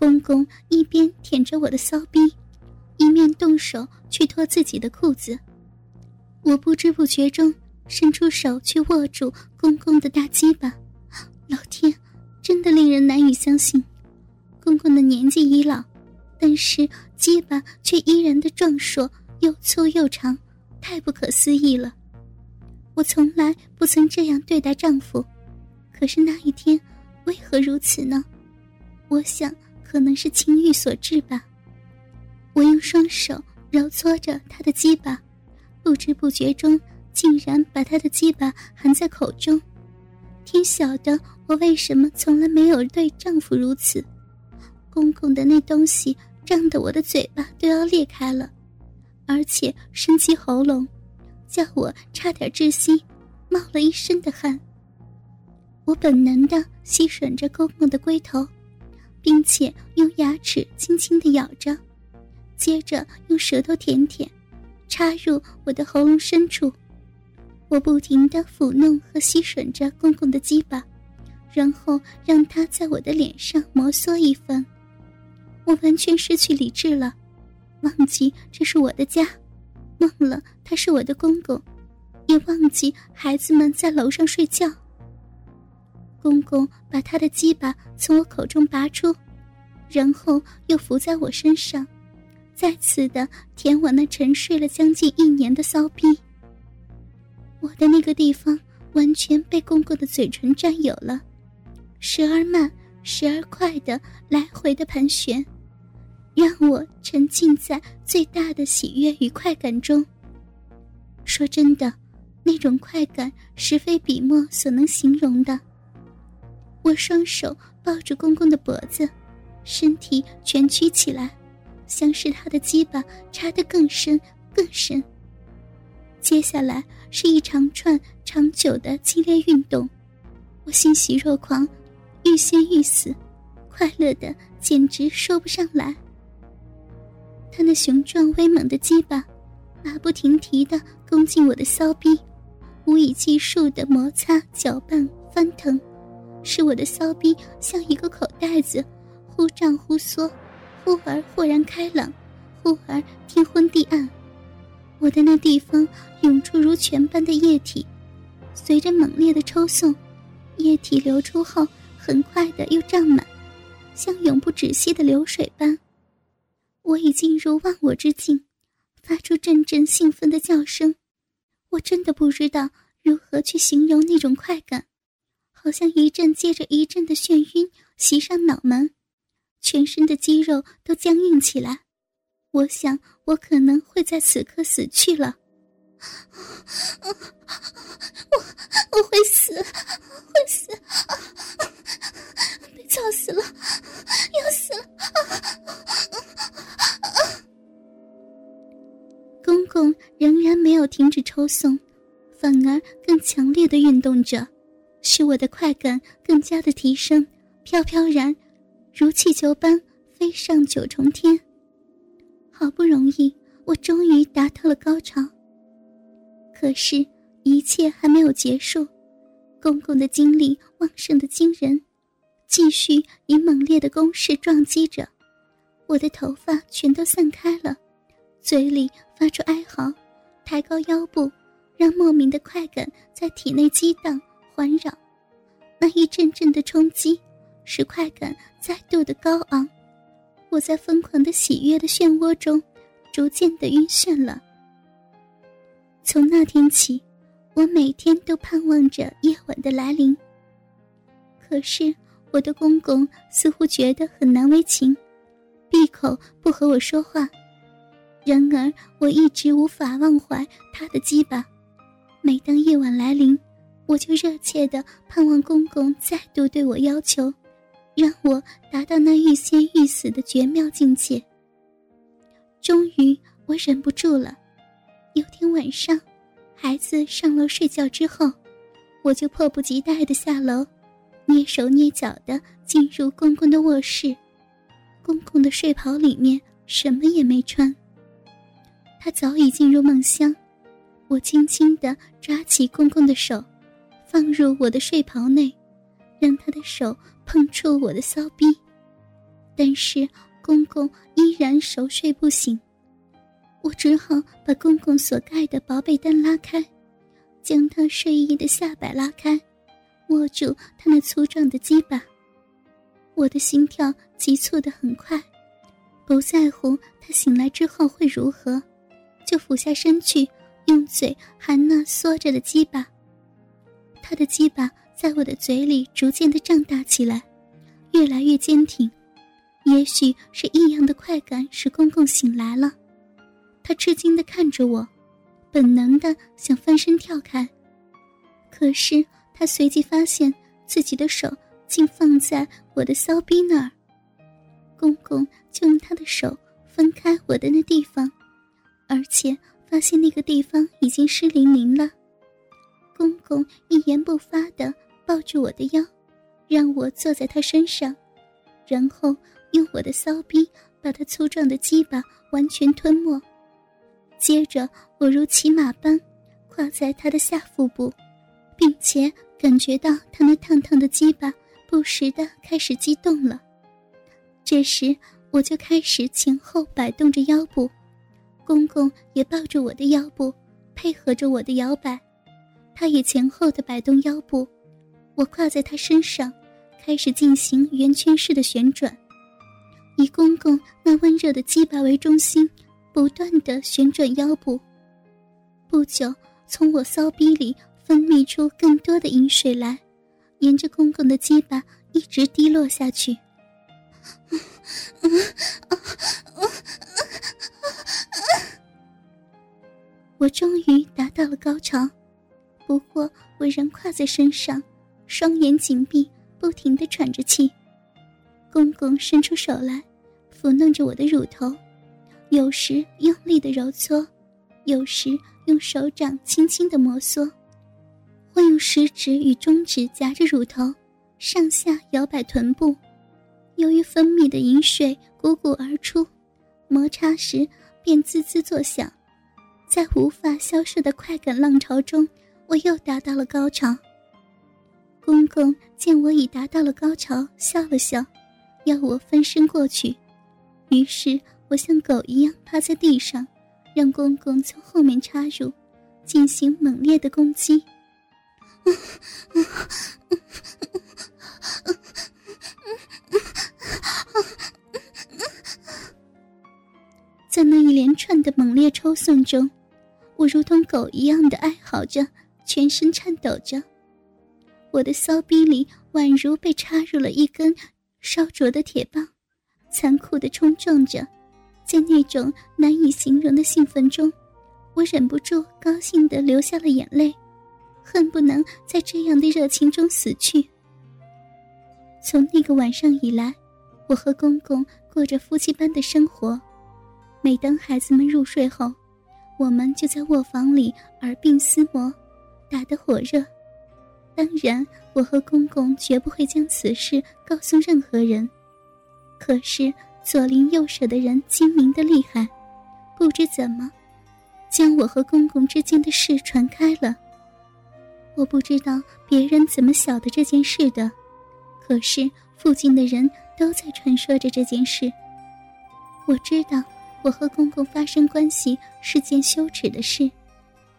公公一边舔着我的骚逼，一面动手去脱自己的裤子。我不知不觉中伸出手去握住公公的大鸡巴，老天，真的令人难以相信。公公的年纪已老，但是鸡巴却依然的壮硕，又粗又长，太不可思议了。我从来不曾这样对待丈夫，可是那一天为何如此呢？我想。可能是情欲所致吧。我用双手揉搓着他的鸡巴，不知不觉中竟然把他的鸡巴含在口中。天晓得我为什么从来没有对丈夫如此。公公的那东西胀得我的嘴巴都要裂开了，而且深起喉咙，叫我差点窒息，冒了一身的汗。我本能的吸吮着公公的龟头。并且用牙齿轻轻的咬着，接着用舌头舔舔，插入我的喉咙深处。我不停的抚弄和吸吮着公公的鸡巴，然后让他在我的脸上摩挲一番。我完全失去理智了，忘记这是我的家，忘了他是我的公公，也忘记孩子们在楼上睡觉。公公把他的鸡巴从我口中拔出，然后又伏在我身上，再次的舔我那沉睡了将近一年的骚逼。我的那个地方完全被公公的嘴唇占有了，时而慢，时而快的来回的盘旋，让我沉浸在最大的喜悦与快感中。说真的，那种快感实非笔墨所能形容的。我双手抱住公公的脖子，身体蜷曲起来，像是他的鸡巴插得更深更深。接下来是一长串长久的激烈运动，我欣喜若狂，欲仙欲死，快乐的简直说不上来。他那雄壮威猛的鸡巴，马不停蹄的攻进我的骚逼，无以计数的摩擦、搅拌、翻腾。使我的骚逼像一个口袋子，忽胀忽缩，忽而豁然开朗，忽而天昏地暗。我的那地方涌出如泉般的液体，随着猛烈的抽送，液体流出后，很快的又胀满，像永不止息的流水般。我已进入忘我之境，发出阵阵兴奋的叫声。我真的不知道如何去形容那种快感。好像一阵接着一阵的眩晕袭上脑门，全身的肌肉都僵硬起来。我想我可能会在此刻死去了。我我会死，会死，被操死了，要死了！公公仍然没有停止抽送，反而更强烈的运动着。使我的快感更加的提升，飘飘然，如气球般飞上九重天。好不容易，我终于达到了高潮。可是，一切还没有结束，公公的精力旺盛的惊人，继续以猛烈的攻势撞击着。我的头发全都散开了，嘴里发出哀嚎，抬高腰部，让莫名的快感在体内激荡。环绕，那一阵阵的冲击，使快感再度的高昂。我在疯狂的喜悦的漩涡中，逐渐的晕眩了。从那天起，我每天都盼望着夜晚的来临。可是我的公公似乎觉得很难为情，闭口不和我说话。然而我一直无法忘怀他的羁绊。每当夜晚来临，我就热切的盼望公公再度对我要求，让我达到那欲仙欲死的绝妙境界。终于，我忍不住了。有天晚上，孩子上楼睡觉之后，我就迫不及待的下楼，蹑手蹑脚的进入公公的卧室。公公的睡袍里面什么也没穿，他早已进入梦乡。我轻轻的抓起公公的手。放入我的睡袍内，让他的手碰触我的骚逼。但是公公依然熟睡不醒，我只好把公公所盖的薄被单拉开，将他睡衣的下摆拉开，握住他那粗壮的鸡巴。我的心跳急促的很快，不在乎他醒来之后会如何，就俯下身去，用嘴含那缩着的鸡巴。他的鸡巴在我的嘴里逐渐的胀大起来。越来越坚挺，也许是异样的快感使公公醒来了，他吃惊的看着我，本能的想翻身跳开，可是他随即发现自己的手竟放在我的骚逼那儿，公公就用他的手分开我的那地方，而且发现那个地方已经湿淋淋了，公公一言不发的抱住我的腰。让我坐在他身上，然后用我的骚逼把他粗壮的鸡巴完全吞没。接着，我如骑马般跨在他的下腹部，并且感觉到他那烫烫的鸡巴不时的开始激动了。这时，我就开始前后摆动着腰部，公公也抱着我的腰部，配合着我的摇摆，他也前后的摆动腰部，我跨在他身上。开始进行圆圈式的旋转，以公公那温热的鸡巴为中心，不断的旋转腰部。不久，从我骚逼里分泌出更多的饮水来，沿着公公的鸡巴一直滴落下去。我终于达到了高潮，不过我仍跨在身上，双眼紧闭。不停的喘着气，公公伸出手来，抚弄着我的乳头，有时用力的揉搓，有时用手掌轻轻的摩挲。我用食指与中指夹着乳头，上下摇摆臀部。由于分泌的饮水汩汩而出，摩擦时便滋滋作响。在无法消受的快感浪潮中，我又达到了高潮。公公见我已达到了高潮，笑了笑，要我翻身过去。于是我像狗一样趴在地上，让公公从后面插入，进行猛烈的攻击。在那一连串的猛烈抽送中，我如同狗一样的哀嚎着，全身颤抖着。我的骚逼里宛如被插入了一根烧灼的铁棒，残酷的冲撞着。在那种难以形容的兴奋中，我忍不住高兴的流下了眼泪，恨不能在这样的热情中死去。从那个晚上以来，我和公公过着夫妻般的生活。每当孩子们入睡后，我们就在卧房里耳鬓厮磨，打得火热。当然，我和公公绝不会将此事告诉任何人。可是左邻右舍的人精明的厉害，不知怎么，将我和公公之间的事传开了。我不知道别人怎么晓得这件事的，可是附近的人都在传说着这件事。我知道我和公公发生关系是件羞耻的事。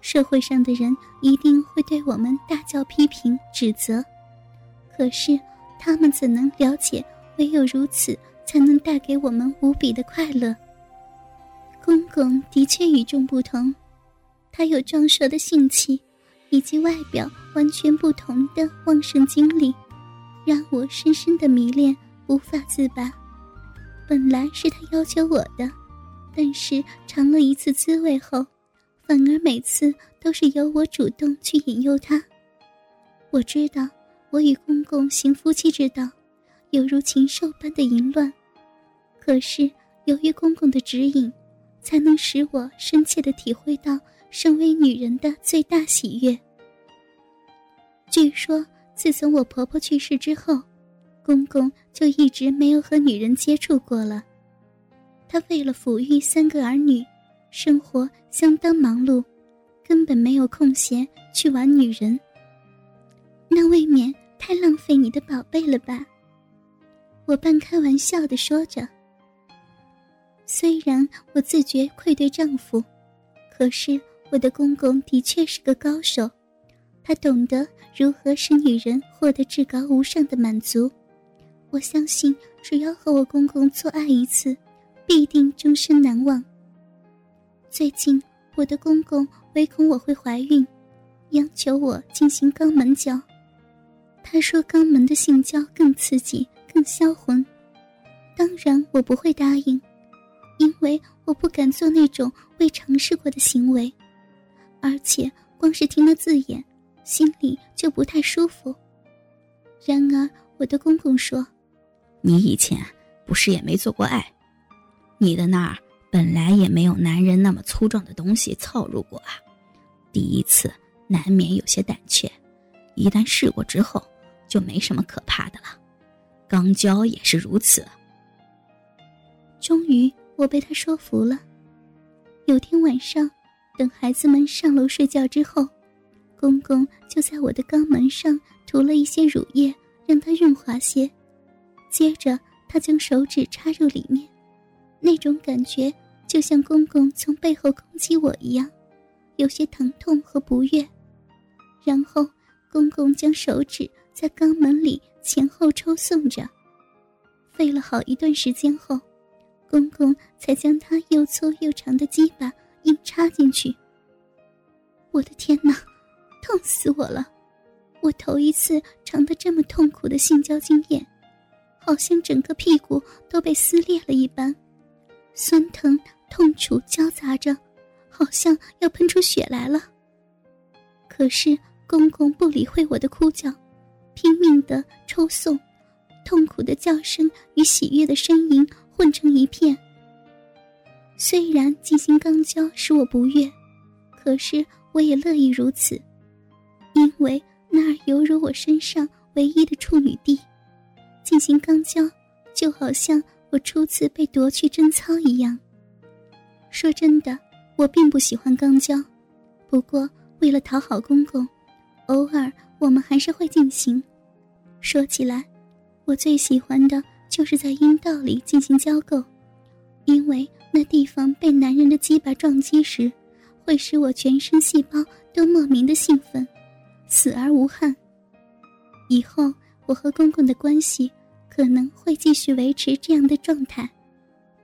社会上的人一定会对我们大叫批评、指责，可是他们怎能了解，唯有如此才能带给我们无比的快乐。公公的确与众不同，他有壮硕的性气，以及外表完全不同的旺盛精力，让我深深的迷恋，无法自拔。本来是他要求我的，但是尝了一次滋味后。反而每次都是由我主动去引诱他。我知道，我与公公行夫妻之道，犹如禽兽般的淫乱。可是由于公公的指引，才能使我深切的体会到身为女人的最大喜悦。据说，自从我婆婆去世之后，公公就一直没有和女人接触过了。他为了抚育三个儿女。生活相当忙碌，根本没有空闲去玩女人。那未免太浪费你的宝贝了吧？我半开玩笑的说着。虽然我自觉愧对丈夫，可是我的公公的确是个高手，他懂得如何使女人获得至高无上的满足。我相信，只要和我公公做爱一次，必定终身难忘。最近，我的公公唯恐我会怀孕，央求我进行肛门交。他说，肛门的性交更刺激、更销魂。当然，我不会答应。因为我不敢做那种未尝试过的行为，而且光是听了字眼，心里就不太舒服。然而，我的公公说：“你以前不是也没做过爱？你的那儿本来也没有男人那么粗壮的东西凑入过啊。第一次难免有些胆怯，一旦试过之后，就没什么可怕的了。肛交也是如此。”终于。我被他说服了。有天晚上，等孩子们上楼睡觉之后，公公就在我的肛门上涂了一些乳液，让它润滑些。接着，他将手指插入里面，那种感觉就像公公从背后攻击我一样，有些疼痛和不悦。然后，公公将手指在肛门里前后抽送着，费了好一段时间后。公公才将他又粗又长的鸡巴硬插进去。我的天哪，痛死我了！我头一次尝到这么痛苦的性交经验，好像整个屁股都被撕裂了一般，酸疼痛楚交杂着，好像要喷出血来了。可是公公不理会我的哭叫，拼命的抽送，痛苦的叫声与喜悦的呻吟。混成一片。虽然进行肛交使我不悦，可是我也乐意如此，因为那儿犹如我身上唯一的处女地。进行肛交，就好像我初次被夺去贞操一样。说真的，我并不喜欢肛交，不过为了讨好公公，偶尔我们还是会进行。说起来，我最喜欢的。就是在阴道里进行交媾，因为那地方被男人的鸡巴撞击时，会使我全身细胞都莫名的兴奋，死而无憾。以后我和公公的关系可能会继续维持这样的状态，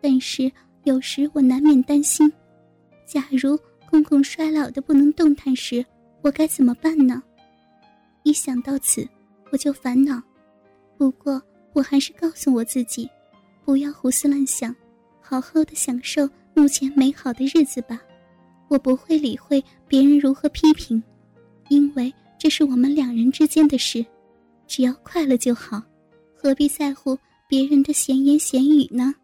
但是有时我难免担心，假如公公衰老的不能动弹时，我该怎么办呢？一想到此，我就烦恼。不过。我还是告诉我自己，不要胡思乱想，好好的享受目前美好的日子吧。我不会理会别人如何批评，因为这是我们两人之间的事，只要快乐就好，何必在乎别人的闲言闲语呢？